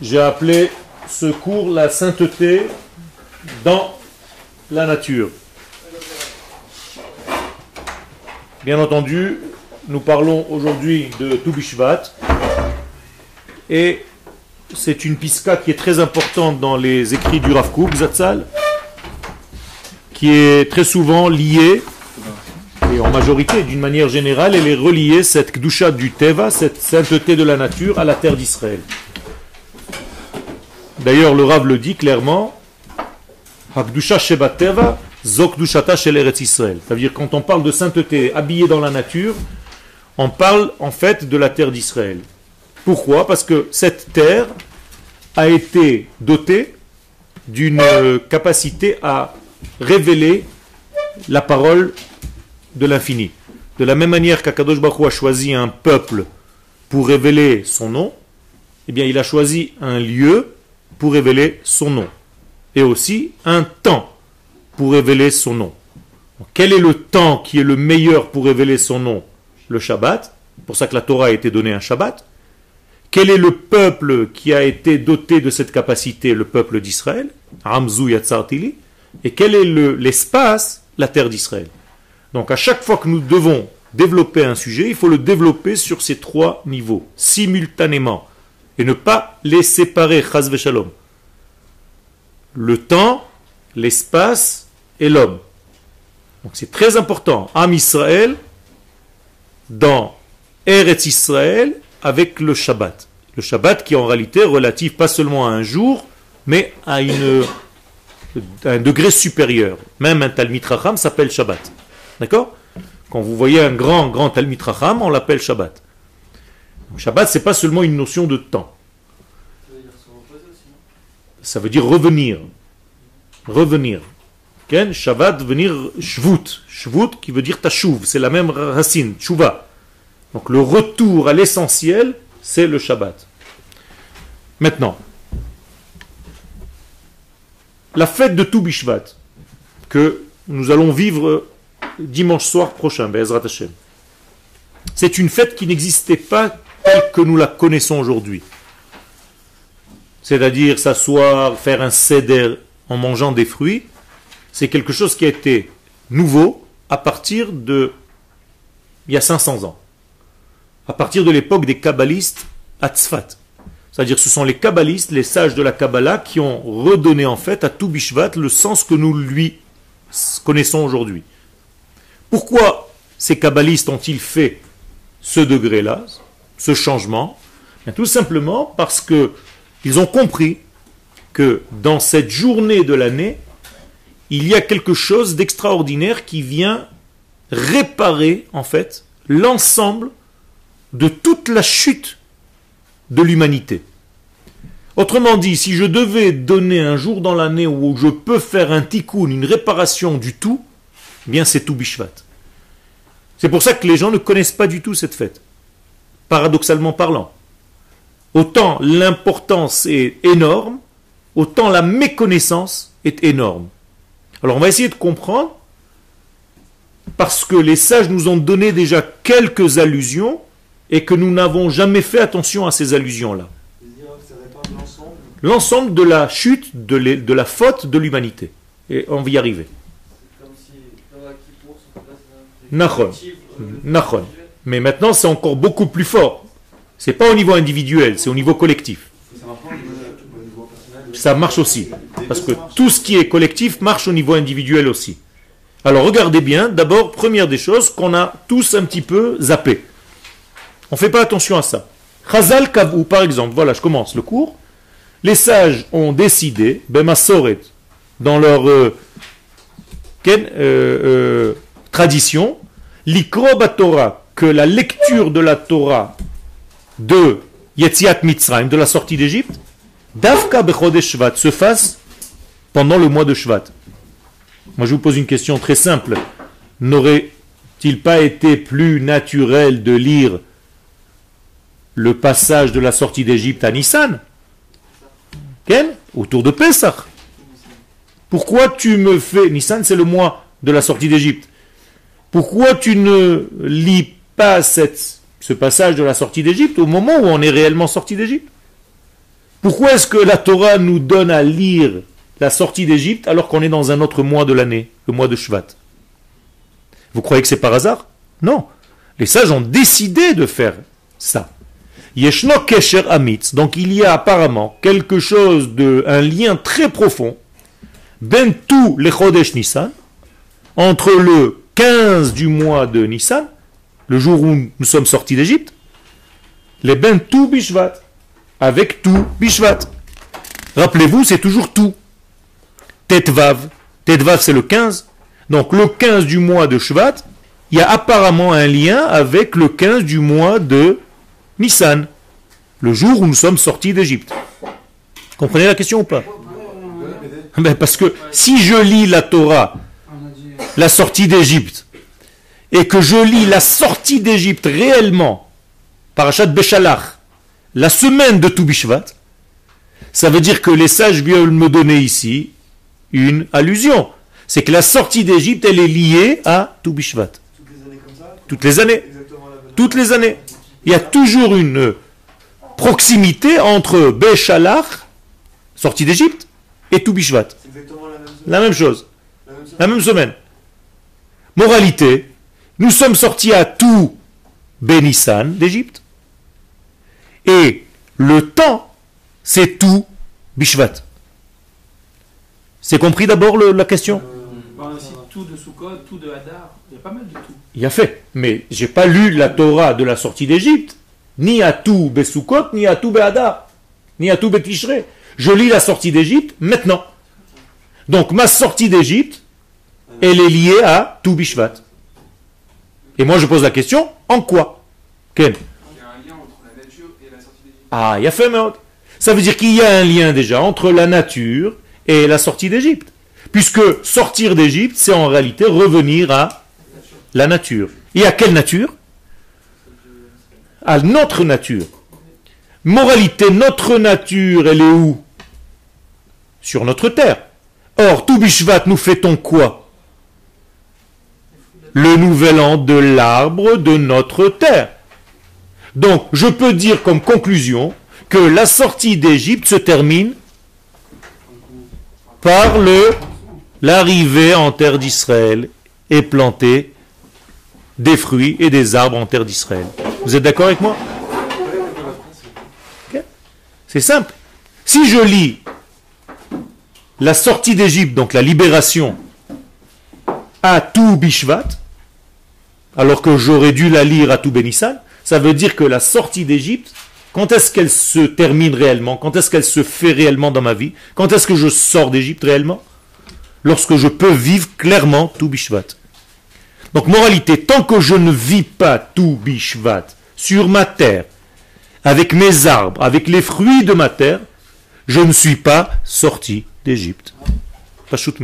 J'ai appelé ce cours la sainteté dans la nature. Bien entendu, nous parlons aujourd'hui de Toubishvat et c'est une piska qui est très importante dans les écrits du Rav Kook, qui est très souvent liée, et en majorité, d'une manière générale, elle est reliée, cette kdusha du Teva, cette sainteté de la nature, à la terre d'Israël. D'ailleurs, le Rav le dit clairement, Hakdusha Sheba Teva, Zokdushata Shel Eretz Israël. C'est-à-dire, quand on parle de sainteté habillée dans la nature, on parle en fait de la terre d'Israël. Pourquoi? Parce que cette terre a été dotée d'une capacité à révéler la parole de l'infini. De la même manière qu'Akadosh Baruch a choisi un peuple pour révéler son nom, eh bien il a choisi un lieu révéler son nom. Et aussi un temps pour révéler son nom. Quel est le temps qui est le meilleur pour révéler son nom? Le Shabbat. Pour ça que la Torah a été donnée un Shabbat. Quel est le peuple qui a été doté de cette capacité? Le peuple d'Israël, Ramzou Yatzartili. Et quel est l'espace? La terre d'Israël. Donc à chaque fois que nous devons développer un sujet, il faut le développer sur ces trois niveaux, simultanément, et ne pas les séparer, chas shalom. Le temps, l'espace et l'homme. Donc c'est très important. Am Israël, dans Eretz Israël, avec le Shabbat. Le Shabbat qui en réalité relatif pas seulement à un jour, mais à, une, un degré supérieur. Même un Talmid Racham s'appelle Shabbat. D'accord? Quand vous voyez un grand, grand Talmid Racham, on l'appelle Shabbat. Shabbat, c'est pas seulement une notion de temps. Ça veut dire revenir. Revenir. Shabbat, venir Shvut. Shvut qui veut dire Tashuv. C'est la même racine, Tshuva. Donc le retour à l'essentiel, c'est le Shabbat. Maintenant, la fête de Toubishvat, que nous allons vivre dimanche soir prochain, Be'ezrat Hashem, c'est une fête qui n'existait pas telle que nous la connaissons aujourd'hui. C'est-à-dire s'asseoir, faire un seder en mangeant des fruits, c'est quelque chose qui a été nouveau à partir de il y a 500 ans à partir de l'époque des kabbalistes à Tzfat. C'est-à-dire ce sont les kabbalistes, les sages de la Kabbalah, qui ont redonné en fait à tout Bishvat le sens que nous lui connaissons aujourd'hui. Pourquoi ces kabbalistes ont-ils fait ce degré-là, ce changement Tout simplement parce que ils ont compris que dans cette journée de l'année, il y a quelque chose d'extraordinaire qui vient réparer en fait l'ensemble de toute la chute de l'humanité. Autrement dit, si je devais donner un jour dans l'année où je peux faire un tikkun, une réparation du tout, eh bien c'est tout Bishvat. C'est pour ça que les gens ne connaissent pas du tout cette fête, paradoxalement parlant. Autant l'importance est énorme, autant la méconnaissance est énorme. Alors on va essayer de comprendre, parce que les sages nous ont donné déjà quelques allusions, et que nous n'avons jamais fait attention à ces allusions-là. L'ensemble de la chute, de, la faute de l'humanité. Et on va y arriver. Nachon. Nachon. Mais maintenant, c'est encore beaucoup plus fort. C'est pas au niveau individuel, c'est au niveau collectif. Ça marche aussi. Parce que tout ce qui est collectif marche au niveau individuel aussi. Alors regardez bien, d'abord, première des choses qu'on a tous un petit peu zappé. On ne fait pas attention à ça. Chazal Kavou, par exemple, voilà, je commence le cours. Les sages ont décidé, Bemasoret, dans leur euh, euh, euh, tradition, l'ikroba Torah, la lecture de la Torah de Yetziat Mitzrayim, de la sortie d'Égypte, Davka Shvat, se fasse pendant le mois de Shvat. Moi, je vous pose une question très simple. N'aurait-il pas été plus naturel de lire le passage de la sortie d'Égypte à Nissan Autour de Pessah. Pourquoi tu me fais... Nissan, c'est le mois de la sortie d'Égypte. Pourquoi tu ne lis pas cette, ce passage de la sortie d'Égypte au moment où on est réellement sorti d'Égypte Pourquoi est-ce que la Torah nous donne à lire la sortie d'Égypte alors qu'on est dans un autre mois de l'année, le mois de Shvat? Vous croyez que c'est par hasard? Non. Les sages ont décidé de faire ça. Yeshno Kesher Amitz, donc il y a apparemment quelque chose de, un lien très profond, ben tout les Chodesh Nissan, entre le 15 du mois de Nissan, le jour où nous sommes sortis d'Égypte, les ben tout Bishvat, avec tout Bishvat. Rappelez-vous, c'est toujours tout. Tetvav, Tetvav c'est le 15, donc le 15 du mois de Shvat, il y a apparemment un lien avec le 15 du mois de Nissan, le jour où nous sommes sortis d'Égypte. Comprenez la question ou pas? Ben Parce que si je lis la Torah, la sortie d'Égypte, et que je lis la sortie d'Égypte réellement, Parachat Béchalach, la semaine de Toubishvat, ça veut dire que les sages veulent me donner ici une allusion. C'est que la sortie d'Égypte, elle est liée à Toubishvat. Toutes les années. Toutes les années. Il y a toujours une proximité entre Béchalach, sortie d'Égypte, et Toubishvat. La même chose. La même semaine. Moralité, nous sommes sortis à tout Bénissan d'Égypte. Et le temps, c'est tout Bishvat. C'est compris d'abord la question? Euh, tout de Sukkot, tout de Hadar, il y a pas mal de tout. Il y a fait, mais j'ai pas lu la Torah de la sortie d'Égypte, ni à tout Besukot, ni à tout Behadar, ni à tout Betishre. Je lis la sortie d'Égypte maintenant. Donc ma sortie d'Égypte, elle est liée à tout Bishvat. Et moi je pose la question, en quoi Ken Il y a un lien entre la nature et la sortie d'Égypte. Ah, il y a fait, Ça veut dire qu'il y a un lien déjà entre la nature et la sortie d'Égypte. Puisque sortir d'Égypte, c'est en réalité revenir à la nature. Et à quelle nature À notre nature. Moralité, notre nature, elle est où Sur notre terre. Or, tout Bishvat, nous fêtons quoi Le nouvel an de l'arbre de notre terre. Donc, je peux dire comme conclusion que la sortie d'Égypte se termine par l'arrivée en terre d'Israël et planter des fruits et des arbres en terre d'Israël. Vous êtes d'accord avec moi? C'est simple. Si je lis la sortie d'Égypte, donc la libération, à tout Bishvat, alors que j'aurais dû la lire à tout Bénissan, ça veut dire que la sortie d'Égypte, quand est-ce qu'elle se termine réellement? Quand est-ce qu'elle se fait réellement dans ma vie? Quand est-ce que je sors d'Égypte réellement? Lorsque je peux vivre clairement tout Bishvat. Donc moralité, tant que je ne vis pas tout Bishvat sur ma terre, avec mes arbres, avec les fruits de ma terre, je ne suis pas sorti d'Égypte. Pas shoot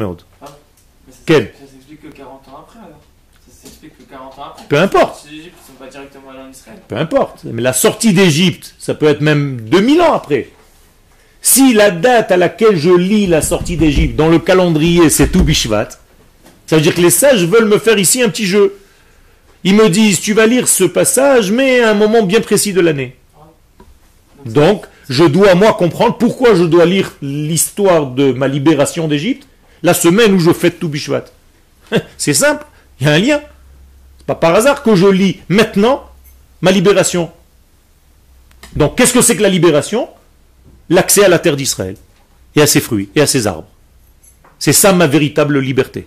Quel Ça s'explique que 40 ans après alors. Ça s'explique que 40 ans après. Peu importe. Peu importe. Mais la sortie d'Égypte, ça peut être même 2000 ans après. Si la date à laquelle je lis la sortie d'Égypte dans le calendrier c'est tout Bishvat, ça veut dire que les sages veulent me faire ici un petit jeu. Ils me disent tu vas lire ce passage mais à un moment bien précis de l'année. Donc je dois moi comprendre pourquoi je dois lire l'histoire de ma libération d'Égypte la semaine où je fête tout Bishvat. C'est simple, il y a un lien. Pas par hasard que je lis maintenant ma libération. Donc qu'est-ce que c'est que la libération? L'accès à la terre d'Israël, et à ses fruits, et à ses arbres. C'est ça ma véritable liberté.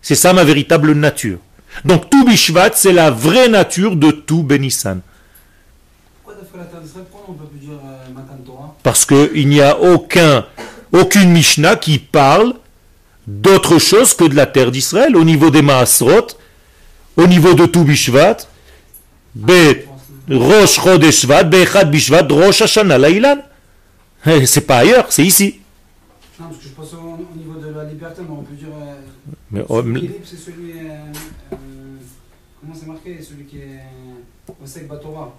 C'est ça ma véritable nature. Donc tout Bishvat, c'est la vraie nature de tout Benissan. Parce qu'il n'y a aucun, aucune Mishnah qui parle d'autre chose que de la terre d'Israël au niveau des Maasrot, au niveau de tout Bishvat, Be Rosh Chodeshvat, Bechad Bishvat, Rosh Hashanah Lailan. Eh, c'est pas ailleurs, c'est ici. Non, parce que je pense au, niveau de la liberté, mais on peut dire. Euh, mais, oh, c'est celui. Euh, euh, comment c'est marqué Celui qui est Osek Batora.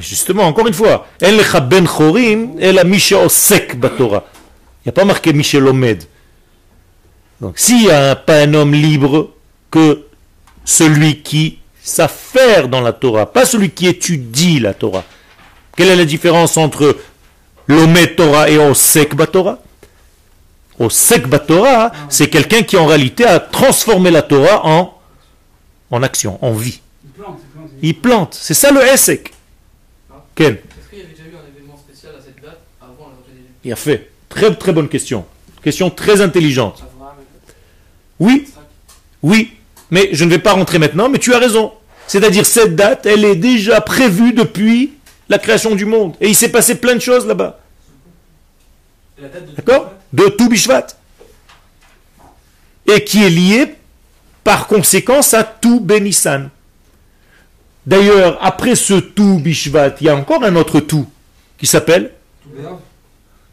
Justement, encore une fois, El Ben Chorim, El Misha Osek Batora. Il n'y a pas marqué Michel Omed. Donc, s'il n'y a pas un homme libre que celui qui s'affaire dans la Torah, pas celui qui étudie la Torah. Quelle est la différence entre L'Omet Torah et Osek Batora. Osek Batora, c'est quelqu'un qui en réalité a transformé la Torah en, en action, en vie. Il plante, il. C'est ça le Esek. Ken, il a fait. Très très bonne question. Question très intelligente. Oui, oui, mais je ne vais pas rentrer maintenant, mais tu as raison. C'est-à-dire cette date, elle est déjà prévue depuis la création du monde. Et il s'est passé plein de choses là-bas. D'accord De tout Bishvat. Et qui est lié par conséquence à tout Benissan. D'ailleurs, après ce tout Bishvat, il y a encore un autre tout qui s'appelle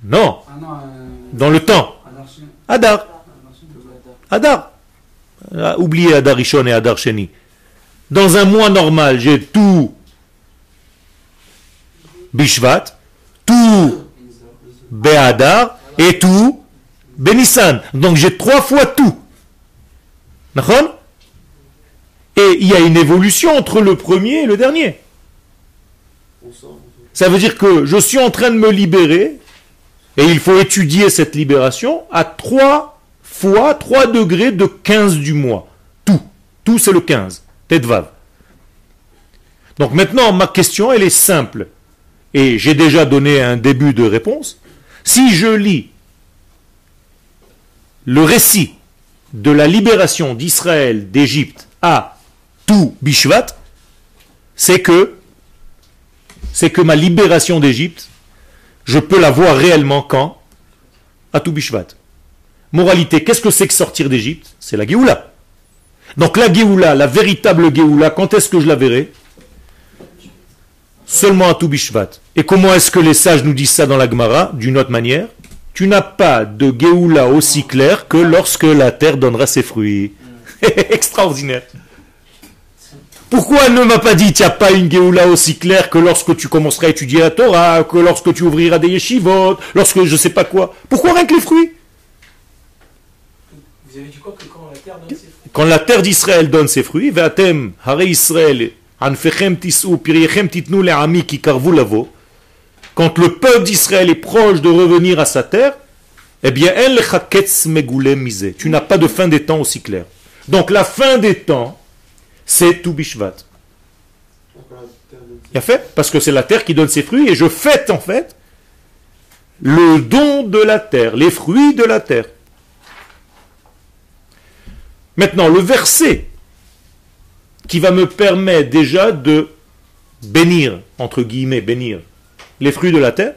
Non, Ah euh, dans le temps. Adar. Adar. Ah, oubliez Adar Rishon et Adar Sheni. Dans un mois normal, j'ai tout Bishvat, tout Be'adar et tout Benissan. Donc j'ai trois fois tout. Et il y a une évolution entre le premier et le dernier. Ça veut dire que je suis en train de me libérer et il faut étudier cette libération à trois fois 3 degrés de 15 du mois. Tout. Tout c'est le 15. Tetvav. Donc maintenant, ma question, elle est simple. Et j'ai déjà donné un début de réponse. Si je lis le récit de la libération d'Israël d'Égypte à tout Bishvat, c'est que c'est que ma libération d'Égypte, je peux la voir réellement quand? À tout Bishvat. Moralité, qu'est-ce que c'est que sortir d'Égypte? C'est la Géoula. Donc la Géoula, la véritable Géoula, quand est-ce que je la verrai? Seulement à tout Bishvat. Et comment est-ce que les sages nous disent ça dans la Gemara D'une autre manière? Tu n'as pas de Géoula aussi claire que lorsque la terre donnera ses fruits. Extraordinaire. Pourquoi elle ne m'a pas dit, tu n'as pas une Géoula aussi claire que lorsque tu commenceras à étudier la Torah, que lorsque tu ouvriras des yeshivot, lorsque je sais pas quoi? Pourquoi rien que les fruits? Quand la terre d'Israël donne ses fruits, Israël, quand le peuple d'Israël est proche de revenir à sa terre, eh bien. Tu n'as pas de fin des temps aussi clair. Donc la fin des temps, c'est tout Bishvat. Il a fait? Parce que c'est la terre qui donne ses fruits et je fête en fait le don de la terre, les fruits de la terre. Maintenant, le verset qui va me permettre déjà de bénir, entre guillemets, bénir les fruits de la terre.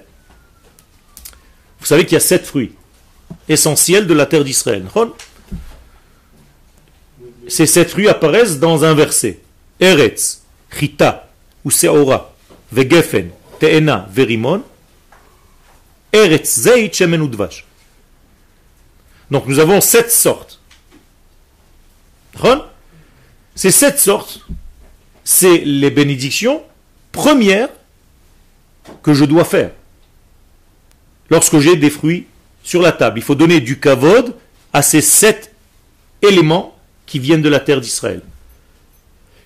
Vous savez qu'il y a sept fruits essentiels de la terre d'Israël. Ces sept fruits apparaissent dans un verset. Eretz, Chita, ou Seora, Vegefen, Teena, Verimon, Eretz, Zeit, Shemen. Donc nous avons sept sortes. Ces sept sortes, c'est les bénédictions premières que je dois faire. Lorsque j'ai des fruits sur la table, il faut donner du kavod à ces sept éléments qui viennent de la terre d'Israël.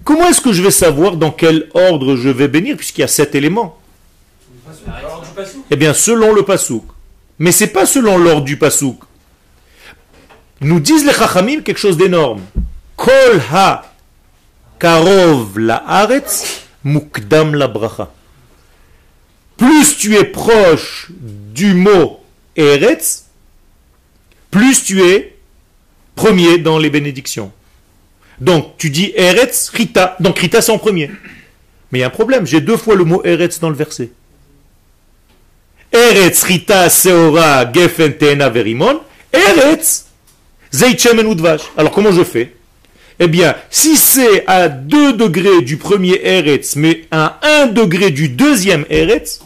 Comment est-ce que je vais savoir dans quel ordre je vais bénir puisqu'il y a sept éléments? Eh bien, selon le pasouk. Mais c'est pas selon l'ordre du pasouk. Nous disent les chachamim quelque chose d'énorme. Kol ha karov la aretz mukdam la bracha. Plus tu es proche du mot eretz, plus tu es premier dans les bénédictions. Donc tu dis eretz, rita. Donc rita c'est en premier. Mais il y a un problème, j'ai deux fois le mot eretz dans le verset. Eretz, Rita, Seora, Gefen, Verimon. Eretz, Zeit, Shemen, Udvash. Alors comment je fais? Eh bien, si c'est à 2 degrés du premier Eretz, mais à 1 degré du deuxième Eretz,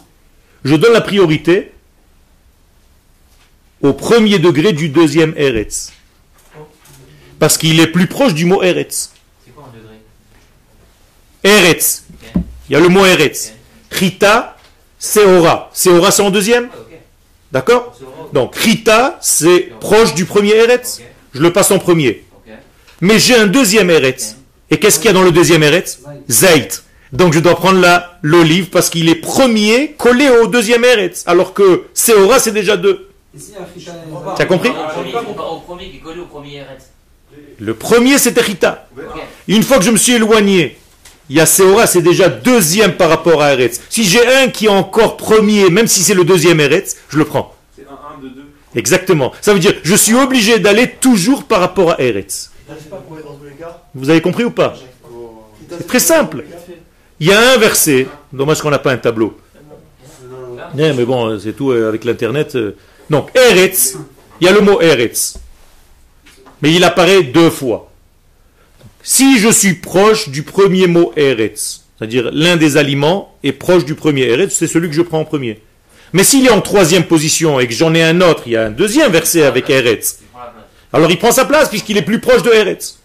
je donne la priorité au premier degré du deuxième Eretz. Parce qu'il est plus proche du mot Eretz. C'est quoi un degré? Eretz. Il y a le mot Eretz. Rita, Seora. Seora, c'est en deuxième? Ah. D'accord? Donc, Rita, c'est proche du premier Eretz. Je le passe en premier. Mais j'ai un deuxième Eretz. Et qu'est-ce qu'il y a dans le deuxième Eretz? Zait. Donc je dois prendre la l'olive parce qu'il est premier collé au deuxième Eretz. Alors que Seora c'est déjà deux. Pas. T'as compris? Premier, c'est. Le premier Rita. Ok. Une fois que je me suis éloigné, il y a Seora, c'est déjà deuxième par rapport à Eretz. Si j'ai un qui est encore premier, même si c'est le deuxième Eretz, je le prends. C'est un 1 de 2. Exactement. Ça veut dire, je suis obligé d'aller toujours par rapport à Eretz. Vous avez compris ou pas C'est très simple. Il y a un verset, dommage qu'on n'a pas un tableau. Non. Eh, mais bon, c'est tout euh, avec l'internet. euh. Donc, Eretz, il y a le mot Eretz. Mais il apparaît deux fois. Si je suis proche du premier mot Eretz, c'est-à-dire l'un des aliments est proche du premier Eretz, c'est celui que je prends en premier. Mais s'il est en troisième position et que j'en ai un autre, il y a un deuxième verset avec Eretz. Il prend la place. Alors il prend sa place puisqu'il est plus proche de Eretz.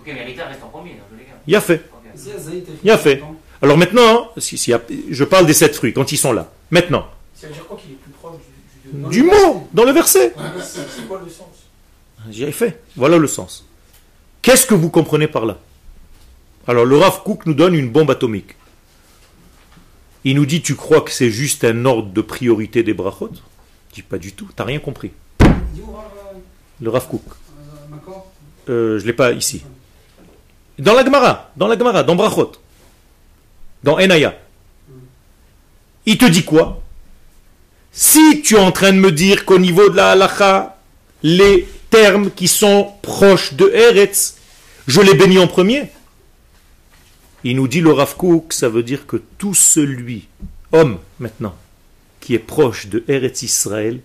Ok, mais Rita reste en premier dans tous les cas. Il a fait. Il a fait. Alors maintenant, si, si- je parle des sept fruits quand ils sont là. Maintenant, Ça veut dire quoi qu'il est plus proche du, du, du mot dans le verset. C'est quoi le sens J'ai fait. Voilà le sens. Qu'est-ce que vous comprenez par là Alors le Rav Kook nous donne une bombe atomique. Il nous dit, tu crois que c'est juste un ordre de priorité des brachot? Je dis pas du tout, t'as rien compris. Il dit où, euh, Le Rav Kook. euh, Euh, je l'ai pas ici. Dans la Gemara, dans la Gemara, dans Brachot, dans Enaya. Il te dit quoi? Si tu es en train de me dire qu'au niveau de la halacha, les termes qui sont proches de Eretz, je les bénis en premier. Il nous dit le Rav Kook, ça veut dire que tout celui, homme maintenant, qui est proche de Eretz Israël,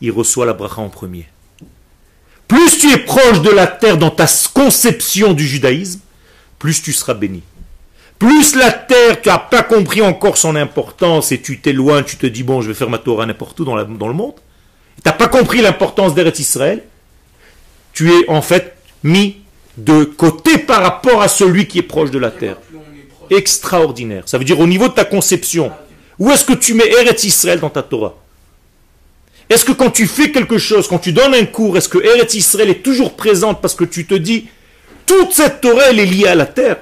il reçoit la bracha en premier. Plus tu es proche de la terre dans ta conception du judaïsme, plus tu seras béni. Plus la terre, tu n'as pas compris encore son importance et tu t'éloignes, tu te dis, bon, je vais faire ma Torah n'importe où dans, le monde. Tu n'as pas compris l'importance d'Eretz Israël. Tu es en fait mis de côté par rapport à celui qui est proche de la terre. Extraordinaire. Ça veut dire au niveau de ta conception, où est-ce que tu mets Eretz Israël dans ta Torah? Est-ce que quand tu fais quelque chose, quand tu donnes un cours, est-ce que Eretz Israël est toujours présente parce que tu te dis, toute cette Torah, elle est liée à la terre?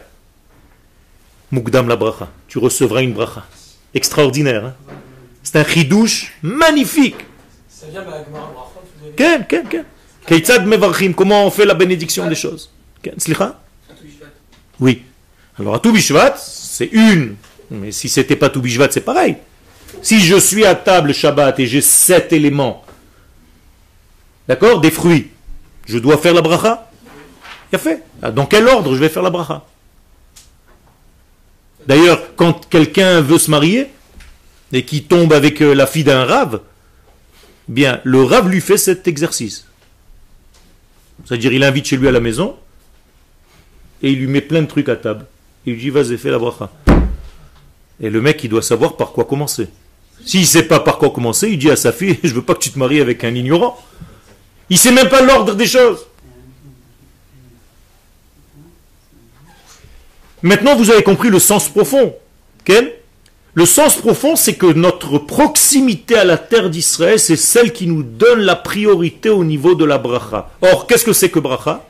Mukdam la bracha. Tu recevras une bracha. Extraordinaire. hein? C'est un chidouche magnifique. Ça vient Ken, ken, ken. Comment on fait la bénédiction des choses? Oui. Alors à tout Bishvat, c'est une. Mais si c'était pas tout Bishvat, c'est pareil. Si je suis à table Shabbat et j'ai sept éléments, d'accord, des fruits, je dois faire la bracha? Il fait. Ah, Dans quel ordre je vais faire la bracha? D'ailleurs, quand quelqu'un veut se marier et qui tombe avec euh, la fille d'un rave, bien, le rave lui fait cet exercice. C'est-à-dire, il invite chez lui à la maison, et il lui met plein de trucs à table. Il lui dit, vas-y, fais la bracha. Et le mec, il doit savoir par quoi commencer. S'il ne sait pas par quoi commencer, il dit à sa fille, je veux pas que tu te maries avec un ignorant. Il sait même pas l'ordre des choses. Maintenant, vous avez compris le sens profond. Ken le sens profond, c'est que notre proximité à la terre d'Israël, c'est celle qui nous donne la priorité au niveau de la bracha. Or, qu'est-ce que c'est que bracha?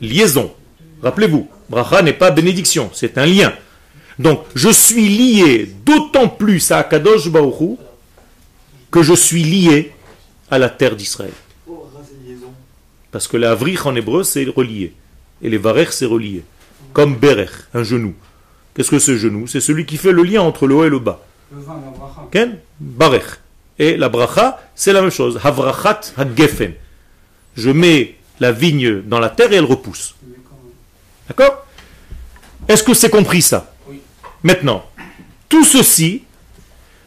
Liaison. Rappelez-vous, bracha n'est pas bénédiction, c'est un lien. Donc, je suis lié d'autant plus à Akadosh Hu que je suis lié à la terre d'Israël. Parce que la avrich en hébreu, c'est relié. Et les varech, c'est relié. Comme berech, un genou. Qu'est-ce que ce genou? C'est celui qui fait le lien entre le haut et le bas. Le vin, la. Ken? Barech. Et la bracha, c'est la même chose. Havrachat hagefen. Je mets la vigne dans la terre et elle repousse. D'accord? Est-ce que c'est compris ça? Maintenant, tout ceci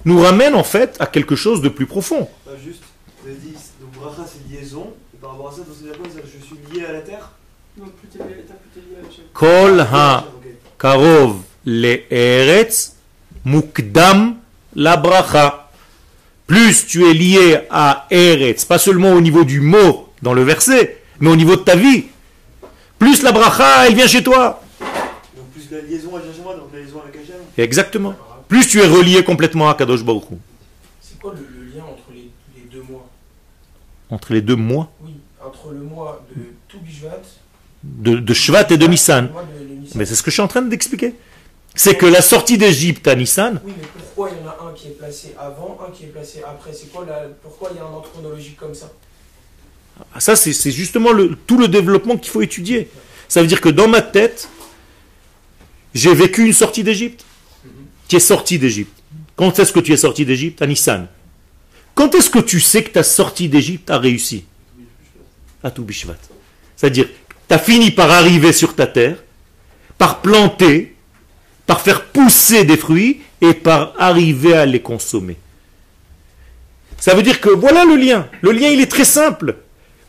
nous ramène en fait à quelque chose de plus profond. Bah, juste, vous avez dit, donc bracha c'est liaison, et par rapport à ça, donc c'est-à-dire quoi Je suis lié à la terre Non, plus t'es lié, t'as plus t'es lié à Hachem. Kol ha Ok. karov le eretz mukdam la bracha. Plus tu es lié à eretz, pas seulement au niveau du mot dans le verset, mais au niveau de ta vie. Plus la bracha, elle vient chez toi. Donc plus la liaison elle vient chez moi, donc la liaison avec Hachem. Exactement. Plus tu es relié complètement à Kadosh Baruch. C'est quoi le, le lien entre les, les deux mois? Entre les deux mois? Oui, entre le mois de tout Bishvat de, de Shvat et de Nissan. Mais c'est ce que je suis en train d'expliquer. C'est que la sortie d'Égypte à Nissan, Oui, mais pourquoi il y en a un qui est placé avant, un qui est placé après? C'est quoi la... Pourquoi il y a un ordre chronologique comme ça? Ah, ça c'est c'est justement le- tout le développement qu'il faut étudier. Ça veut dire que dans ma tête, j'ai vécu une sortie d'Égypte. Tu es sorti d'Égypte. Quand est-ce que tu es sorti d'Égypte? À Nissan. Quand est-ce que tu sais que ta sortie d'Égypte a réussi? À tout Bishvat. C'est-à-dire, tu as fini par arriver sur ta terre, par planter, par faire pousser des fruits et par arriver à les consommer. Ça veut dire que voilà le lien. Le lien, il est très simple.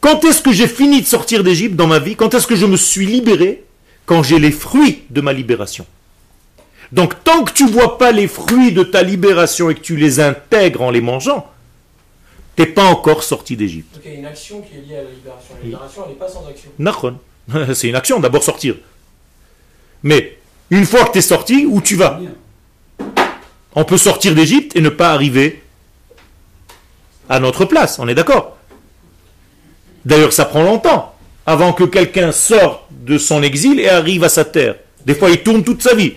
Quand est-ce que j'ai fini de sortir d'Égypte dans ma vie? Quand est-ce que je me suis libéré? Quand j'ai les fruits de ma libération. Donc tant que tu vois pas les fruits de ta libération et que tu les intègres en les mangeant, t'es pas encore sorti d'Égypte. Donc il y a une action qui est liée à la libération. La libération, elle n'est pas sans action. C'est une action, d'abord sortir. Mais une fois que tu es sorti, où tu vas? On peut sortir d'Égypte et ne pas arriver à notre place, on est d'accord? D'ailleurs, ça prend longtemps avant que quelqu'un sorte de son exil et arrive à sa terre. Des fois, il tourne toute sa vie.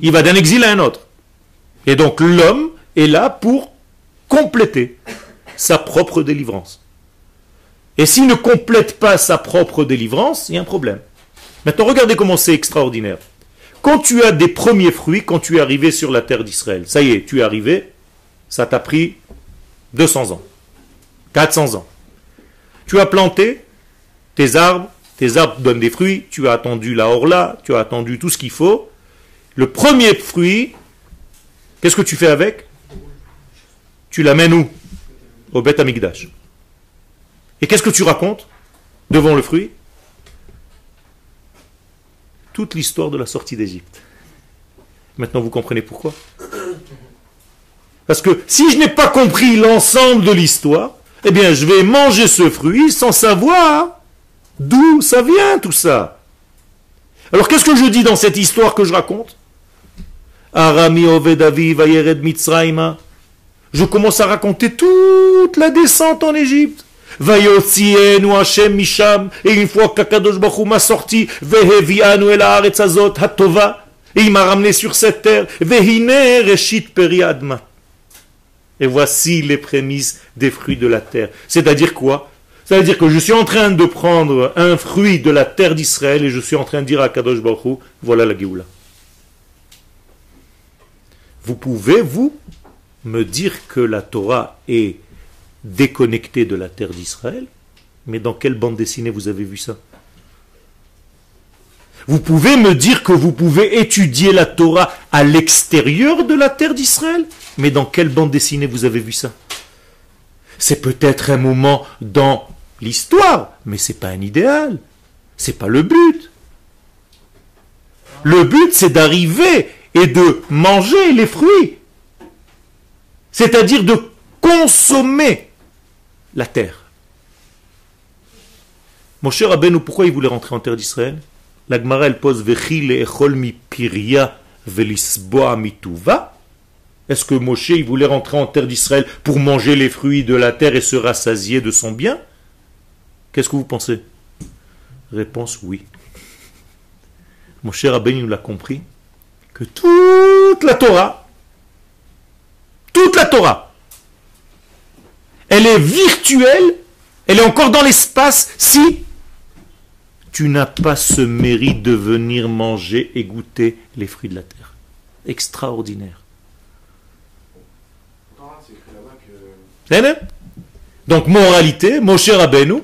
Il va d'un exil à un autre. Et donc l'homme est là pour compléter sa propre délivrance. Et s'il ne complète pas sa propre délivrance, il y a un problème. Maintenant, regardez comment c'est extraordinaire. Quand tu as des premiers fruits, quand tu es arrivé sur la terre d'Israël, ça y est, tu es arrivé, ça t'a pris 200 ans, 400 ans. Tu as planté tes arbres, tes arbres donnent des fruits, tu as attendu la orla, tu as attendu tout ce qu'il faut, le premier fruit, qu'est-ce que tu fais avec? Tu l'amènes où? Au Beth Amikdash. Et qu'est-ce que tu racontes devant le fruit? Toute l'histoire de la sortie d'Égypte. Maintenant, vous comprenez pourquoi? Parce que si je n'ai pas compris l'ensemble de l'histoire, eh bien, je vais manger ce fruit sans savoir d'où ça vient tout ça? Alors, qu'est-ce que je dis dans cette histoire que je raconte? Arami Ovedavi Vayered Mitzrayma. Je commence à raconter toute la descente en Égypte. Vayotzienu Hashem Misham. Et une fois qu'Akadosh Baruch m'a sorti, Vehevianu el hatova. Et il m'a ramené sur cette terre. Vehine reshit periadma. Et voici les prémices des fruits de la terre. C'est-à-dire quoi? C'est-à-dire que je suis en train de prendre un fruit de la terre d'Israël et je suis en train de dire à Kadosh Baruch voilà la Géoula. Vous pouvez, vous, me dire que la Torah est déconnectée de la terre d'Israël, mais dans quelle bande dessinée vous avez vu ça? Vous pouvez me dire que vous pouvez étudier la Torah à l'extérieur de la terre d'Israël, mais dans quelle bande dessinée vous avez vu ça? C'est peut-être un moment dans l'histoire, mais c'est pas un idéal. C'est pas le but. Le but, c'est d'arriver et de manger les fruits. C'est-à-dire de consommer la terre. Mon cher Rabbeinu, pourquoi il voulait rentrer en terre d'Israël? La elle pose le'echol mi piria velisboa mituva. Est-ce que Moshe, il voulait rentrer en terre d'Israël pour manger les fruits de la terre et se rassasier de son bien? Qu'est-ce que vous pensez? Réponse oui. Mon cher Rabbeinu l'a compris que toute la Torah, toute la Torah, elle est virtuelle, elle est encore dans l'espace si tu n'as pas ce mérite de venir manger et goûter les fruits de la terre. Extraordinaire. Là-bas que. Donc, moralité, Moshe Rabbeinu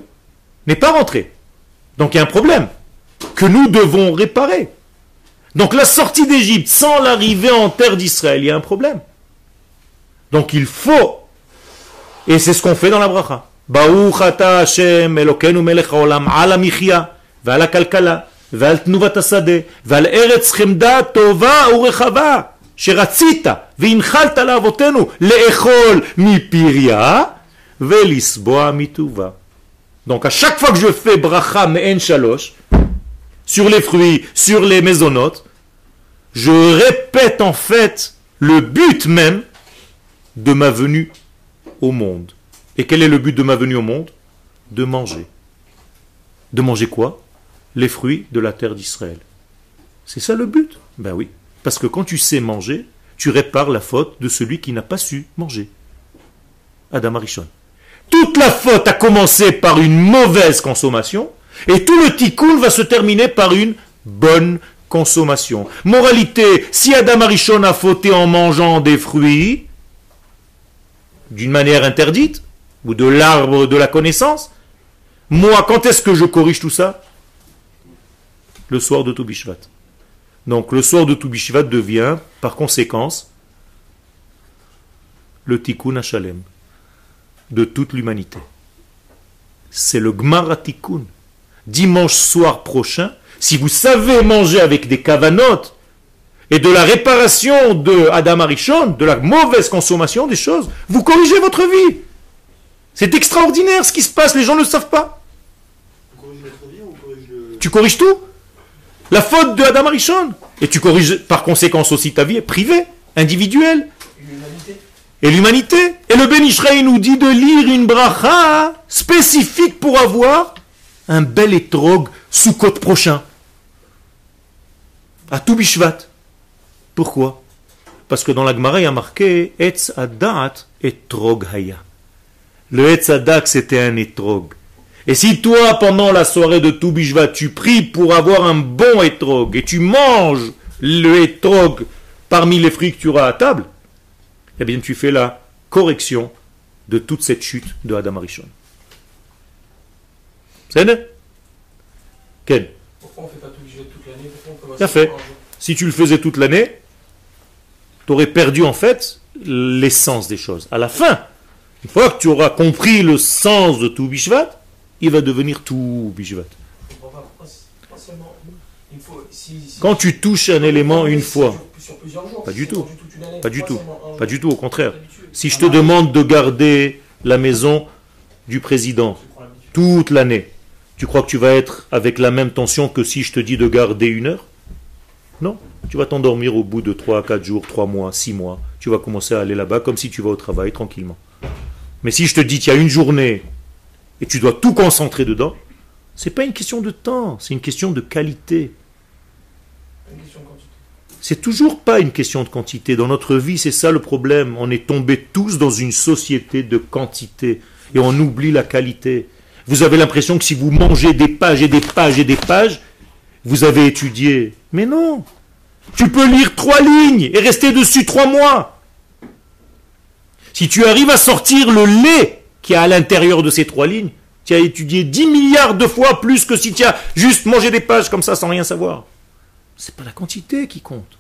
n'est pas rentré. Donc, il y a un problème que nous devons réparer. Donc, la sortie d'Égypte sans l'arrivée en terre d'Israël, il y a un problème. Donc, il faut, et c'est ce qu'on fait dans la bracha. Baruch ata Hashem Elokeinu melech haolam al hamichya ועל הכלכלה, ועל תנובת השדה, ועל ארץ חמדה טובה ורחבה, שרצית והנחלת לאבותינו לאכול מפריה ולסבוע מטובה. Donc à chaque fois que je fais bracha me'en shalosh, sur les fruits, sur les maisonnotes, je répète en fait le but même de ma venue au monde. Et quel est le but de ma venue au monde? De manger. De manger quoi? Les fruits de la terre d'Israël. C'est ça le but? Ben oui. Parce que quand tu sais manger, tu répares la faute de celui qui n'a pas su manger. Adam Arishon. Toute la faute a commencé par une mauvaise consommation et tout le tikkun va se terminer par une bonne consommation. Moralité, si Adam Arishon a fauté en mangeant des fruits d'une manière interdite, ou de l'arbre de la connaissance, moi, quand est-ce que je corrige tout ça? Le soir de Toubishvat. Donc le soir de Toubishvat devient, par conséquence, le tikkun Hashalem de toute l'humanité. C'est le Gmara Tikkun. Dimanche soir prochain, si vous savez manger avec des kavanotes et de la réparation de Adam Arishon, de la mauvaise consommation des choses, vous corrigez votre vie. C'est extraordinaire ce qui se passe, les gens ne le savent pas. On corrige vie ou on corrige. Tu corriges tout. La faute de Adam Arishon. Et tu corriges par conséquence aussi ta vie privée, individuelle. Et l'humanité. Et le Ben Israël nous dit de lire une bracha spécifique pour avoir un bel étrog sous côte prochain. À tout Bishvat. Pourquoi? Parce que dans la Gemara, il y a marqué Etz Adat etrog haya. Le Etz Adat, c'était un étrog. Et si toi, pendant la soirée de tout Bishvat, tu pries pour avoir un bon étrog et tu manges le étrog parmi les fruits que tu auras à table, eh bien tu fais la correction de toute cette chute de Adam Arishon. C'est Quel Pourquoi on fait pas tout le toute l'année? Pourquoi on fait. Si tu le faisais toute l'année, tu aurais perdu en fait l'essence des choses. À la fin, une fois que tu auras compris le sens de tout Bishvat, il va devenir tout Bishvat. Quand tu touches un élément une fois. Pas du tout. Pas du tout. pas du tout, au contraire. Si je te demande de garder la maison du président toute l'année, tu crois que tu vas être avec la même tension que si je te dis de garder une heure? Non. Tu vas t'endormir au bout de 3, 4 jours, 3 mois, 6 mois. Tu vas commencer à aller là-bas comme si tu vas au travail tranquillement. Mais si je te dis qu'il y a une journée et tu dois tout concentrer dedans, c'est pas une question de temps, c'est une question de qualité. Une question quand tu- C'est toujours pas une question de quantité. Dans notre vie, c'est ça le problème. On est tombés tous dans une société de quantité et on oublie la qualité. Vous avez l'impression que si vous mangez des pages et des pages et des pages, vous avez étudié. Mais non. Tu peux lire trois lignes et rester dessus trois mois. Si tu arrives à sortir le lait qui est à l'intérieur de ces trois lignes, tu as étudié 10 milliards de fois plus que si tu as juste mangé des pages comme ça sans rien savoir. C'est pas la quantité qui compte.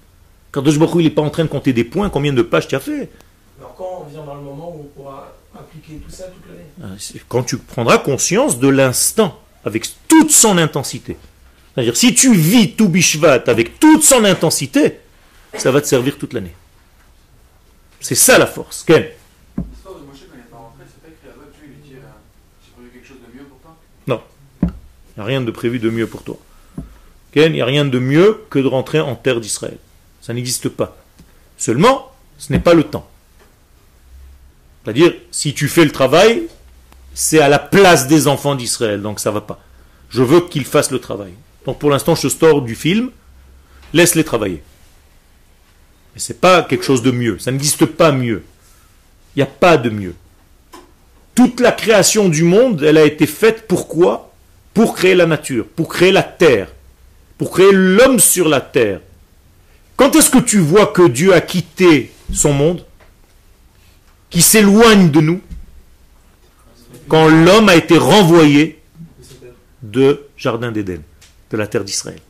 Quand Baruch Hu, il n'est pas en train de compter des points, combien de pages tu as fait. Alors quand on vient dans le moment où on pourra appliquer tout ça toute l'année c'est Quand tu prendras conscience de l'instant, avec toute son intensité. C'est-à-dire, si tu vis tout Bishvat avec toute son intensité, ça va te servir toute l'année. C'est ça la force. Ken L'histoire de Moshe quand il n'est pas rentré, c'est pas écrit là-bas, Dieu lui dit euh, J'ai prévu quelque chose de mieux pour toi? Il n'y a rien de prévu de mieux pour toi. Il n'y a rien de mieux que de rentrer en terre d'Israël. Ça n'existe pas. Seulement, ce n'est pas le temps. C'est-à-dire, si tu fais le travail, c'est à la place des enfants d'Israël, donc ça va pas. Je veux qu'ils fassent le travail. Donc pour l'instant, je sors du film, laisse-les travailler. Mais c'est pas quelque chose de mieux. Ça n'existe pas mieux. Il n'y a pas de mieux. Toute la création du monde, elle a été faite pourquoi Pour créer la nature, pour créer la terre, pour créer l'homme sur la terre. Quand est-ce que tu vois que Dieu a quitté son monde Qui s'éloigne de nous Quand l'homme a été renvoyé de Jardin d'Éden, de la terre d'Israël?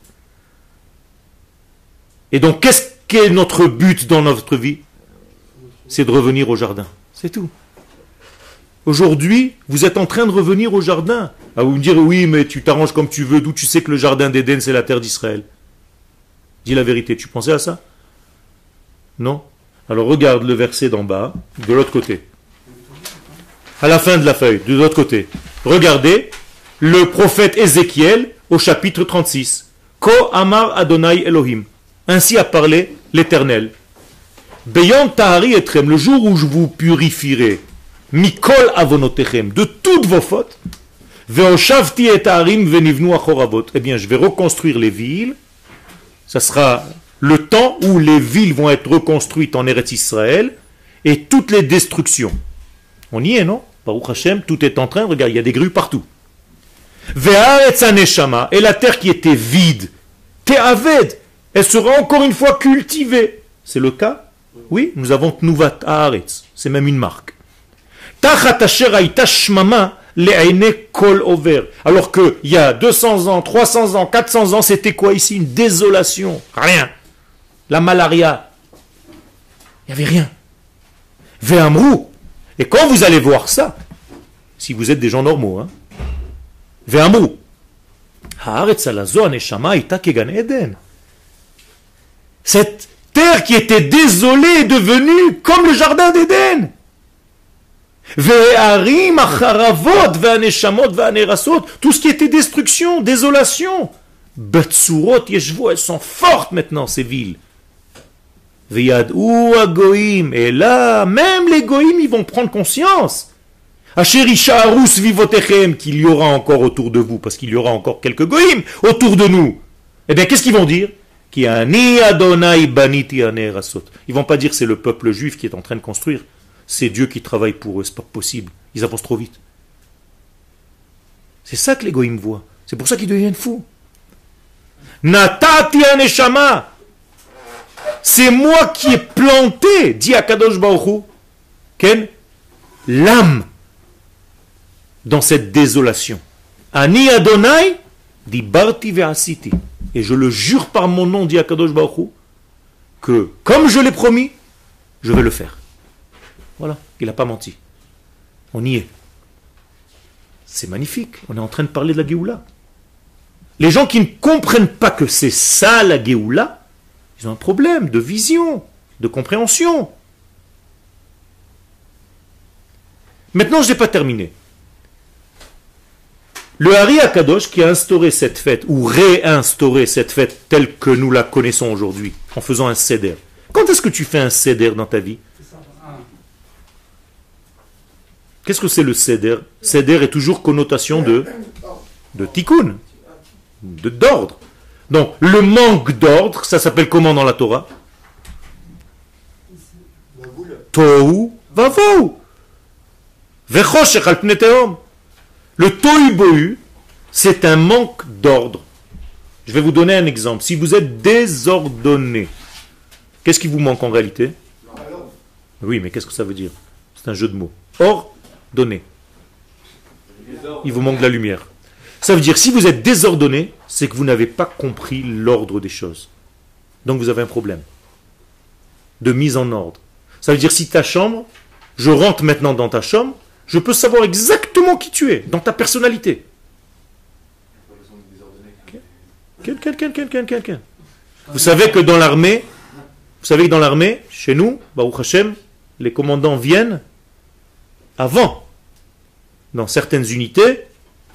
Et donc, qu'est-ce qu'est notre but dans notre vie? C'est de revenir au jardin. C'est tout. Aujourd'hui, vous êtes en train de revenir au jardin. Ah, vous me direz, oui, mais tu t'arranges comme tu veux, d'où tu sais que le jardin d'Éden, c'est la terre d'Israël? Dis la vérité, tu pensais à ça? Non? Alors regarde le verset d'en bas, de l'autre côté. À la fin de la feuille, de l'autre côté. Regardez le prophète Ézéchiel au chapitre 36. Ko Amar Adonai Elohim. Ainsi a parlé l'Éternel. Beyond Tahari Etrem, le jour où je vous purifierai, Mikol Avonotechem, de toutes vos fautes, Veoshavti et venivnu achoravot. Eh bien, je vais reconstruire les villes Ça sera le temps où les villes vont être reconstruites en Eretz Israël et toutes les destructions. On y est, non? Baruch Hashem, tout est en train, regarde, il y a des grues partout. Et la terre qui était vide, te'aved, elle sera encore une fois cultivée. C'est le cas? Oui, nous avons Tnuvat Haaretz, c'est même une marque. Alors qu'il y a 200 ans, 300 ans, 400 ans, c'était quoi ici? Une désolation. Rien. La malaria. Il n'y avait rien. Ve'amrou. Et quand vous allez voir ça, si vous êtes des gens normaux, hein, Ve'amrou. Cette terre qui était désolée est devenue comme le jardin d'Éden. Tout ce qui était destruction, désolation. Betsurot yeshvo, elles sont fortes maintenant, ces villes. Et là, même les goïms, ils vont prendre conscience. Qu'il y aura encore autour de vous, parce qu'il y aura encore quelques goïms autour de nous. Eh bien, qu'est-ce qu'ils vont dire? Ils vont pas dire c'est le peuple juif qui est en train de construire. C'est Dieu qui travaille pour eux, c'est pas possible. Ils avancent trop vite. C'est ça que les goïms voient. C'est pour ça qu'ils deviennent fous. Natati aneshama. C'est moi qui ai planté, dit Akadosh Baruch Ken, l'âme dans cette désolation. Ani Adonai, dit Barti ve'asiti. Et je le jure par mon nom, dit Akadosh Baruch que comme je l'ai promis, je vais le faire. Voilà, il n'a pas menti. On y est. C'est magnifique. On est en train de parler de la Géoula. Les gens qui ne comprennent pas que c'est ça la Géoula, ils ont un problème de vision, de compréhension. Maintenant, je n'ai pas terminé. Le Hari Akadosh qui a instauré cette fête, ou réinstauré cette fête telle que nous la connaissons aujourd'hui, en faisant un seder. Quand est-ce que tu fais un seder dans ta vie? Qu'est-ce que c'est le seder? Seder est toujours connotation de, de tikkun, de d'ordre. Donc, le manque d'ordre, ça s'appelle comment dans la Torah? Tohu tehom. Le tohu bohu, c'est un manque d'ordre. Je vais vous donner un exemple. Si vous êtes désordonné, qu'est-ce qui vous manque en réalité? Oui, mais qu'est-ce que ça veut dire? C'est un jeu de mots. Il vous manque de la lumière. Ça veut dire, si vous êtes désordonné, c'est que vous n'avez pas compris l'ordre des choses. Donc vous avez un problème de mise en ordre. Ça veut dire, si ta chambre, je rentre maintenant dans ta chambre, je peux savoir exactement qui tu es, dans ta personnalité. Quelqu'un, quelqu'un, quelqu'un, quelqu'un. Vous savez que dans l'armée, vous savez que dans l'armée, chez nous, Baruch Hashem, les commandants viennent avant, dans certaines unités,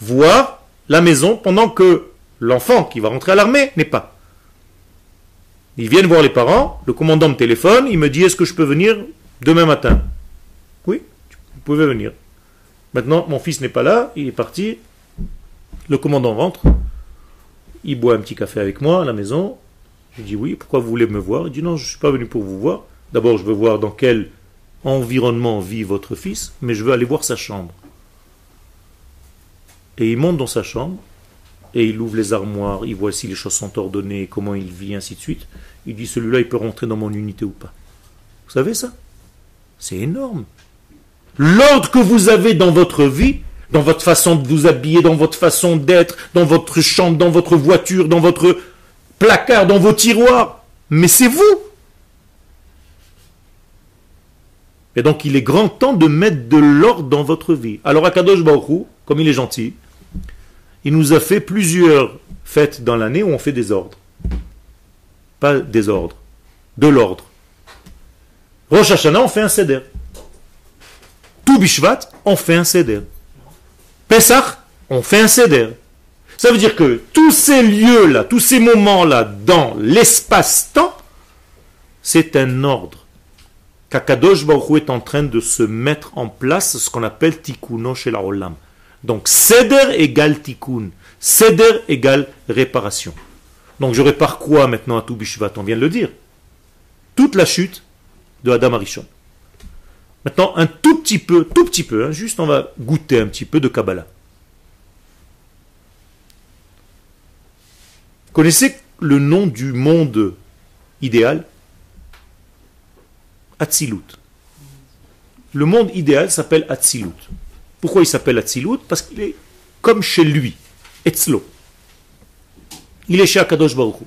voir la maison pendant que l'enfant qui va rentrer à l'armée n'est pas. Ils viennent voir les parents, le commandant me téléphone, il me dit est-ce que je peux venir demain matin? Oui, vous pouvez venir. Maintenant, mon fils n'est pas là, il est parti, le commandant rentre, il boit un petit café avec moi à la maison, je dis oui, pourquoi vous voulez me voir? Il dit non, je ne suis pas venu pour vous voir. D'abord, je veux voir dans quel environnement vit votre fils, mais je veux aller voir sa chambre. Et il monte dans sa chambre, et il ouvre les armoires, il voit si les choses sont ordonnées, comment il vit, ainsi de suite. Il dit celui-là, il peut rentrer dans mon unité ou pas. Vous savez ça? C'est énorme. L'ordre que vous avez dans votre vie, dans votre façon de vous habiller, dans votre façon d'être, dans votre chambre, dans votre voiture, dans votre placard, dans vos tiroirs, mais c'est vous. Et donc il est grand temps de mettre de l'ordre dans votre vie. Alors Akadosh Baruch Hu, comme il est gentil, il nous a fait plusieurs fêtes dans l'année où on fait des ordres. Pas des ordres, de l'ordre. Rosh Hashanah, on fait un seder. Tout Bishvat, on fait un seder. Pesach, on fait un seder. Ça veut dire que tous ces lieux-là, tous ces moments-là, dans l'espace-temps, c'est un ordre. Kakadosh Baruch est en train de se mettre en place ce qu'on appelle tikkuno shel haolam. Donc, seder égale tikkun. Seder égale réparation. Donc je répare quoi maintenant à tout Bishvat On vient de le dire. Toute la chute de Adam Arishon. Maintenant, un tout petit peu, tout petit peu, hein, juste on va goûter un petit peu de Kabbalah. Connaissez le nom du monde idéal? Atzilut. Le monde idéal s'appelle Atzilut. Pourquoi il s'appelle Atzilut Parce qu'il est comme chez lui, Etzlo. Il est chez Akadosh Baruch Hu.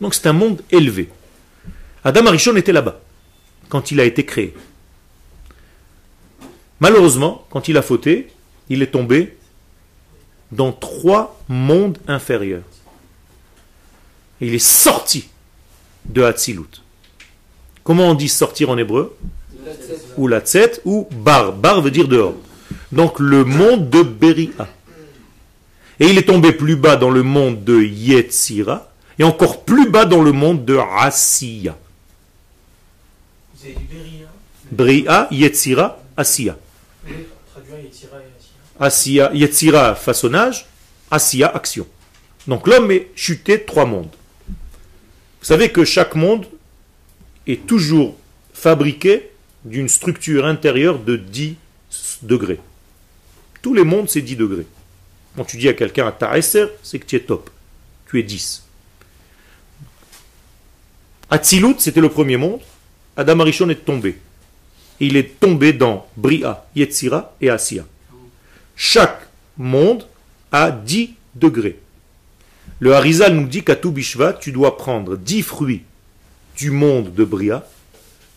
Donc c'est un monde élevé. Adam Arishon était là-bas, quand il a été créé. Malheureusement, quand il a fauté, il est tombé dans trois mondes inférieurs. Il est sorti de Hatzilut. Comment on dit sortir en hébreu? Ou la tset ou bar. Bar veut dire dehors. Donc le monde de Beria. Et il est tombé plus bas dans le monde de Yetzira et encore plus bas dans le monde de Asiya. Vous avez du Beria. Bria, Yetzira, Asiya. Asiya, Yetzira, façonnage, Asiya, action. Donc l'homme est chuté trois mondes. Vous savez que chaque monde est toujours fabriqué d'une structure intérieure de 10 degrés. Tous les mondes, c'est 10 degrés. Quand tu dis à quelqu'un à ta c'est que tu es top. Tu es 10. Atzilut, c'était le premier monde. Adam Arishon est tombé. Il est tombé dans Bria, Yetzira et Asiya. Chaque monde a 10 degrés. Le Harizal nous dit qu'à tout tu dois prendre 10 fruits du monde de Bria,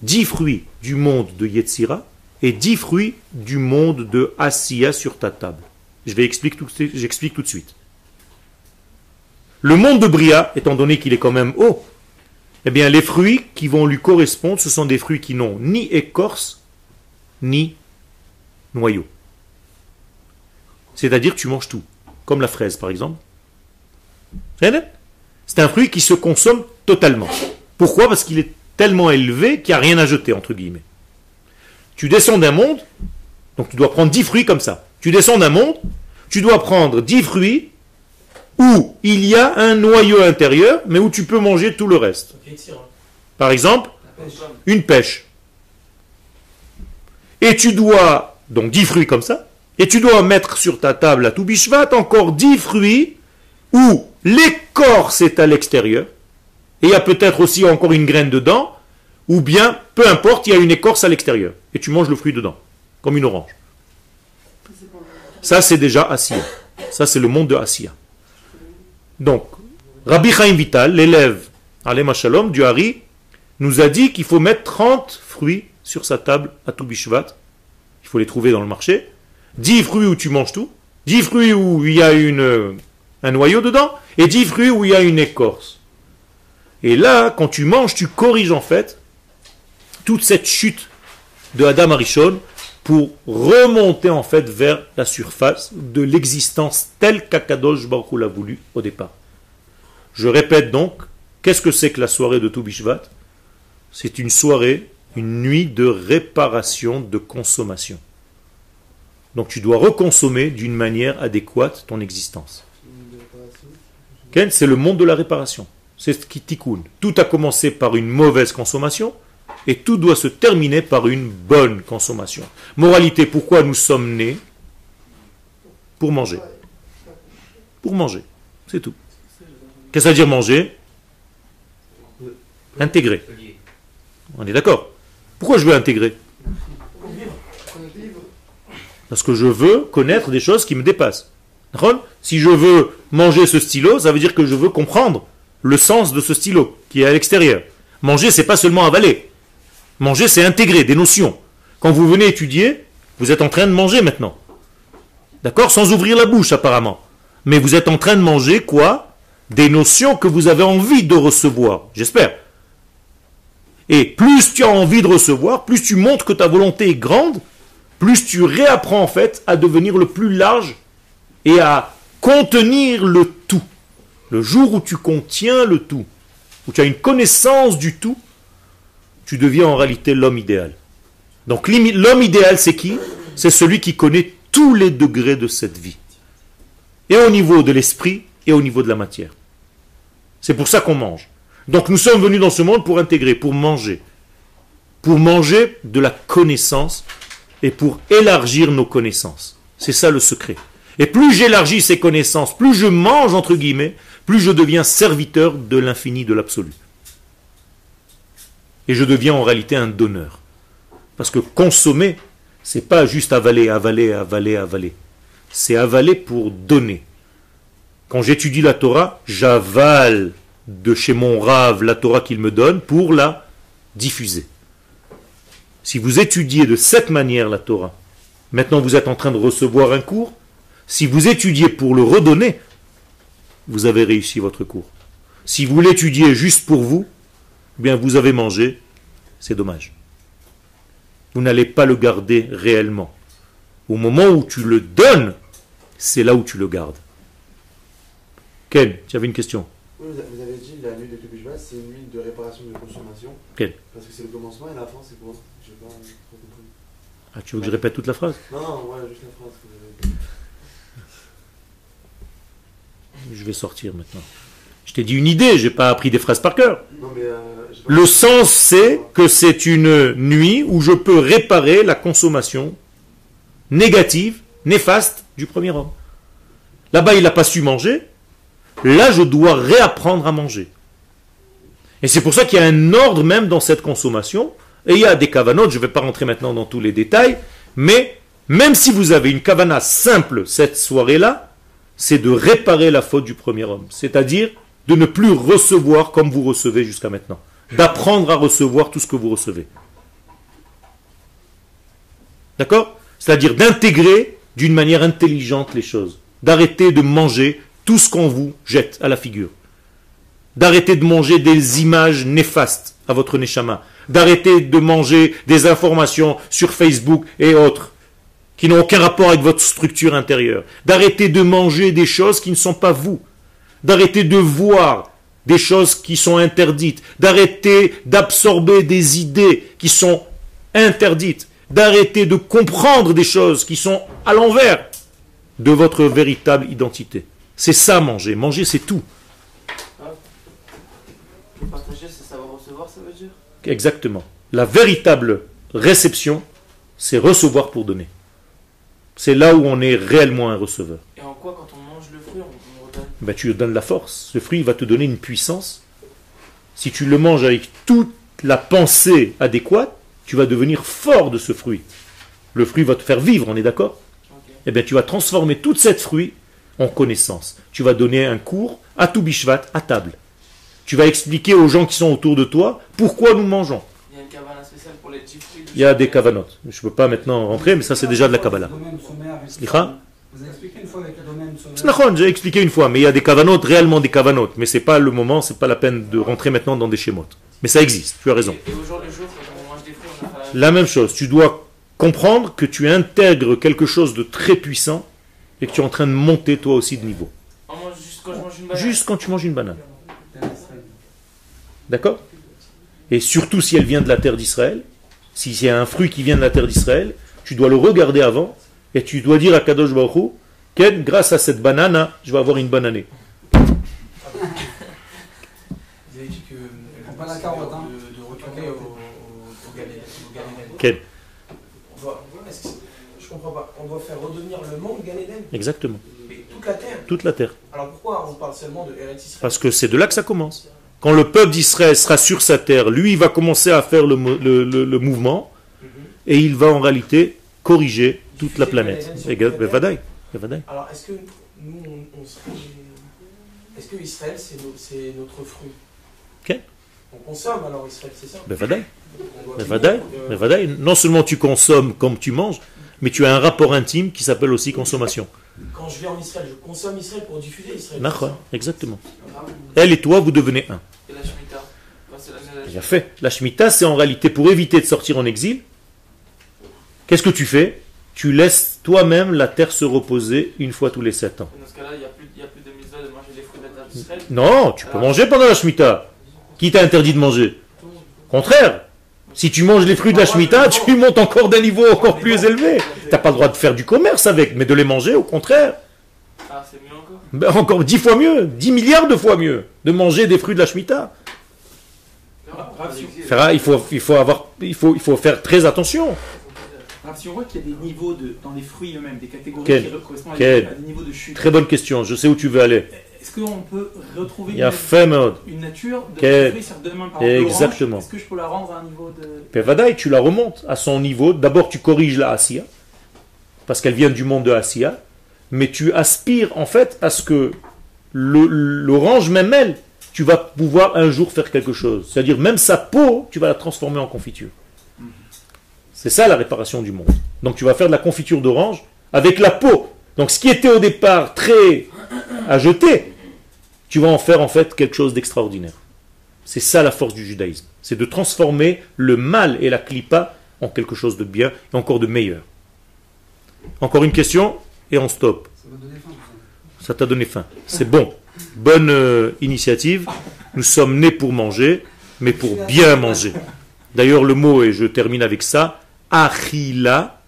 10 fruits du monde de Yetzira et 10 fruits du monde de Asiya sur ta table. Je vais expliquer tout, j'explique tout de suite. Le monde de Bria, étant donné qu'il est quand même haut, eh bien les fruits qui vont lui correspondre, ce sont des fruits qui n'ont ni écorce, ni noyau. C'est-à-dire tu manges tout, comme la fraise par exemple. C'est un fruit qui se consomme totalement. Pourquoi? Parce qu'il est tellement élevé qu'il n'y a rien à jeter, entre guillemets. Tu descends d'un monde, donc tu dois prendre 10 fruits comme ça. Tu descends d'un monde, tu dois prendre 10 fruits où il y a un noyau intérieur, mais où tu peux manger tout le reste. Yetzira. Par exemple, une pêche. Et tu dois, donc 10 fruits comme ça, et tu dois mettre sur ta table à tout bishvat encore 10 fruits où l'écorce est à l'extérieur, et il y a peut-être aussi encore une graine dedans, ou bien, peu importe, il y a une écorce à l'extérieur, et tu manges le fruit dedans, comme une orange. Ça, c'est déjà Asiya. Ça, c'est le monde de Asiya. Donc, Rabbi Chaim Vital, l'élève, Alema Shalom, du Hari, nous a dit qu'il faut mettre 30 fruits sur sa table à tout Bishvat. Il faut les trouver dans le marché. 10 fruits où tu manges tout. 10 fruits où il y a une, un noyau dedans. Et 10 fruits où il y a une écorce. Et là, quand tu manges, tu corriges en fait toute cette chute de Adam Arishon pour remonter en fait vers la surface de l'existence telle qu'Akadosh Baruch l'a voulu au départ. Je répète donc, qu'est-ce que c'est que la soirée de Toubishvat? C'est une soirée, une nuit de réparation, de consommation. Donc tu dois reconsommer d'une manière adéquate ton existence. C'est le monde de la réparation. C'est ce qui tikkun. Tout a commencé par une mauvaise consommation et tout doit se terminer par une bonne consommation. Moralité, pourquoi nous sommes nés Pour manger. Pour manger. C'est tout. Qu'est-ce que ça veut dire manger Intégrer. On est d'accord Pourquoi je veux intégrer Parce que je veux connaître des choses qui me dépassent. Si je veux manger ce stylo, ça veut dire que je veux comprendre le sens de ce stylo qui est à l'extérieur. Manger, c'est pas seulement avaler. Manger, c'est intégrer des notions. Quand vous venez étudier, vous êtes en train de manger maintenant. D'accord? Sans ouvrir la bouche, apparemment. Mais vous êtes en train de manger quoi? Des notions que vous avez envie de recevoir. J'espère. Et plus tu as envie de recevoir, plus tu montres que ta volonté est grande, plus tu réapprends en fait à devenir le plus large et à contenir le tout. Le jour où tu contiens le tout, où tu as une connaissance du tout, tu deviens en réalité l'homme idéal. Donc l'homme idéal, c'est qui? C'est celui qui connaît tous les degrés de cette vie. Et au niveau de l'esprit et au niveau de la matière. C'est pour ça qu'on mange. Donc nous sommes venus dans ce monde pour intégrer, pour manger. Pour manger de la connaissance et pour élargir nos connaissances. C'est ça le secret. Et plus j'élargis ces connaissances, plus je mange, entre guillemets, plus je deviens serviteur de l'infini, de l'absolu. Et je deviens en réalité un donneur. Parce que consommer, c'est pas juste avaler, avaler, avaler, avaler. C'est avaler pour donner. Quand j'étudie la Torah, j'avale de chez mon rave la Torah qu'il me donne pour la diffuser. Si vous étudiez de cette manière la Torah, maintenant vous êtes en train de recevoir un cours, si vous étudiez pour le redonner, vous avez réussi votre cours. Si vous l'étudiez juste pour vous, bien vous avez mangé, c'est dommage. Vous n'allez pas le garder réellement. Au moment où tu le donnes, c'est là où tu le gardes. Ken, tu avais une question? Oui, vous avez dit la nuit de Tubishvat, c'est une nuit de réparation de consommation. Quelle Parce que c'est le commencement et la fin, c'est quoi Je pas, pas compris. Ah, tu veux que je répète toute la phrase? Non, non, ouais, juste la phrase que vous avez. Je vais sortir maintenant. Je t'ai dit une idée, j'ai pas appris des phrases par cœur. Non, mais euh, Le sens, c'est que c'est une nuit où je peux réparer la consommation négative, néfaste du premier homme. Là-bas, il n'a pas su manger. Là, je dois réapprendre à manger. Et c'est pour ça qu'il y a un ordre même dans cette consommation. Et il y a des cavanotes, je ne vais pas rentrer maintenant dans tous les détails, mais même si vous avez une cavana simple cette soirée-là, c'est de réparer la faute du premier homme. C'est-à-dire de ne plus recevoir comme vous recevez jusqu'à maintenant. D'apprendre à recevoir tout ce que vous recevez. D'accord? C'est-à-dire d'intégrer d'une manière intelligente les choses. D'arrêter de manger tout ce qu'on vous jette à la figure. D'arrêter de manger des images néfastes à votre neshama. D'arrêter de manger des informations sur Facebook et autres qui n'ont aucun rapport avec votre structure intérieure. D'arrêter de manger des choses qui ne sont pas vous. D'arrêter de voir des choses qui sont interdites. D'arrêter d'absorber des idées qui sont interdites. D'arrêter de comprendre des choses qui sont à l'envers de votre véritable identité. C'est ça manger. Manger, c'est tout. Partager, c'est savoir recevoir, ça veut dire? Exactement. La véritable réception, c'est recevoir pour donner. C'est là où on est réellement un receveur. Et en quoi, quand on mange le fruit, on, on redonne Ben, tu lui donnes la force. Ce fruit va te donner une puissance. Si tu le manges avec toute la pensée adéquate, tu vas devenir fort de ce fruit. Le fruit va te faire vivre, on est d'accord? Eh bien, tu vas transformer toute cette fruit en connaissance. Tu vas donner un cours à tout bishvat, à table. Tu vas expliquer aux gens qui sont autour de toi pourquoi nous mangeons. Il y a une cabane spéciale pour les petits fruits. Il y a des kavanotes. Je ne peux pas maintenant rentrer, mais ça c'est déjà de la Kabbalah. Vous avez expliqué une fois avec le domaine j'ai expliqué une fois, mais il y a des kavanotes, réellement des kavanotes. Mais c'est pas le moment, c'est pas la peine de rentrer maintenant dans des schémotes. Mais ça existe, tu as raison. Et, et au jour le jour, quand on mange des fruits, on a fait La même chose, tu dois comprendre que tu intègres quelque chose de très puissant et que tu es en train de monter toi aussi de niveau. On mange juste quand je mange une banane. Juste quand tu manges une banane. D'accord? Et surtout si elle vient de la terre d'Israël, si c'est un fruit qui vient de la terre d'Israël, tu dois le regarder avant et tu dois dire à Kadosh Baruch Ken, grâce à cette banane, je vais avoir une bananée. Vous avez dit que euh, Prends pas la carotte, hein. de, de retourner au, au, au Galilée- au Galilée. Ken, On doit- Je comprends pas. On doit faire redevenir le monde Gan Eden exactement. Mais toute la terre. Toute la terre. Alors pourquoi on parle seulement de Eretz Israël? Parce que c'est de là que ça commence. Quand le peuple d'Israël sera sur sa terre, lui, il va commencer à faire le, le- le- le mouvement Mhm. et il va en réalité corriger toute la planète. Alors est-ce que nous, on, on serait. Est-ce que Israël, c'est no- c'est notre fruit? Ok. On consomme alors Israël, c'est ça? Bevadaï, Bevadaï, Bevadaï. Non seulement tu consommes comme tu manges, mais tu as un rapport intime qui s'appelle aussi consommation. Quand je vais en Israël, je consomme Israël pour diffuser Israël. exactement. Ah, Elle et toi, vous devenez un. Et la Shemitah Bien fait. La Shemitah, c'est en réalité pour éviter de sortir en exil. Qu'est-ce que tu fais? Tu laisses toi-même la terre se reposer une fois tous les sept ans. Dans ce cas-là, il n'y a, plus- il y a plus de mitzvah de manger les fruits de la terre d'Israël. Non, tu peux manger pendant la Shemitah. Qui t'a interdit de manger? Contraire. Si tu manges les fruits de la Shemitah, tu montes encore d'un niveau encore plus élevé. Tu n'as pas le droit de faire du commerce avec, mais de les manger, au contraire. Ah, c'est mieux encore? Ben, encore dix fois mieux, dix milliards de fois mieux, de manger des fruits de la Shemitah. Rav, si- Frère, Il faut, il, faut avoir, il, faut, il faut faire très attention. Si on voit qu'il y a des niveaux de, dans les fruits eux-mêmes, des catégories Quel qui correspondent à Quel à des niveaux de chute, Très bonne question, je sais où tu veux aller. est-ce qu'on peut retrouver une, mode. une nature de Quel- fruits demain par exemple, Exactement. Est-ce que je peux la rendre à un niveau de. Pevadaï, tu la remontes à son niveau. D'abord, tu corriges la Asiya, parce qu'elle vient du monde de Asiya, mais tu aspires en fait à ce que l'orange, même elle, tu vas pouvoir un jour faire quelque chose. C'est-à-dire, même sa peau, tu vas la transformer en confiture. C'est ça la réparation du monde. Donc, tu vas faire de la confiture d'orange avec la peau. Donc, ce qui était au départ très à jeter, tu vas en faire en fait quelque chose d'extraordinaire. C'est ça la force du judaïsme. C'est de transformer le mal et la clipa en quelque chose de bien et encore de meilleur. Encore une question et on stop. Ça va donner faim, tout ça. Ça t'a donné faim. C'est bon. Bonne euh, initiative. Nous sommes nés pour manger, mais pour bien manger. D'ailleurs, le mot, et je termine avec ça, achila,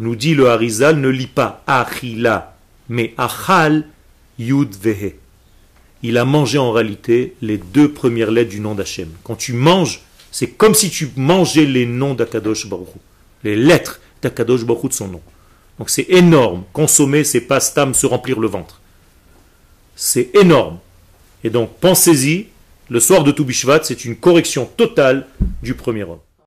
nous dit le Harizal, ne lit pas achila, mais achal yud vehe. Il a mangé en réalité les deux premières lettres du nom d'Hachem. Quand tu manges, c'est comme si tu mangeais les noms d'Akadosh Baruch les lettres d'Akadosh Baruch de son nom. Donc c'est énorme. Consommer, c'est pas se remplir le ventre. C'est énorme. Et donc pensez-y, le soir de Toubishvat, c'est une correction totale du premier homme.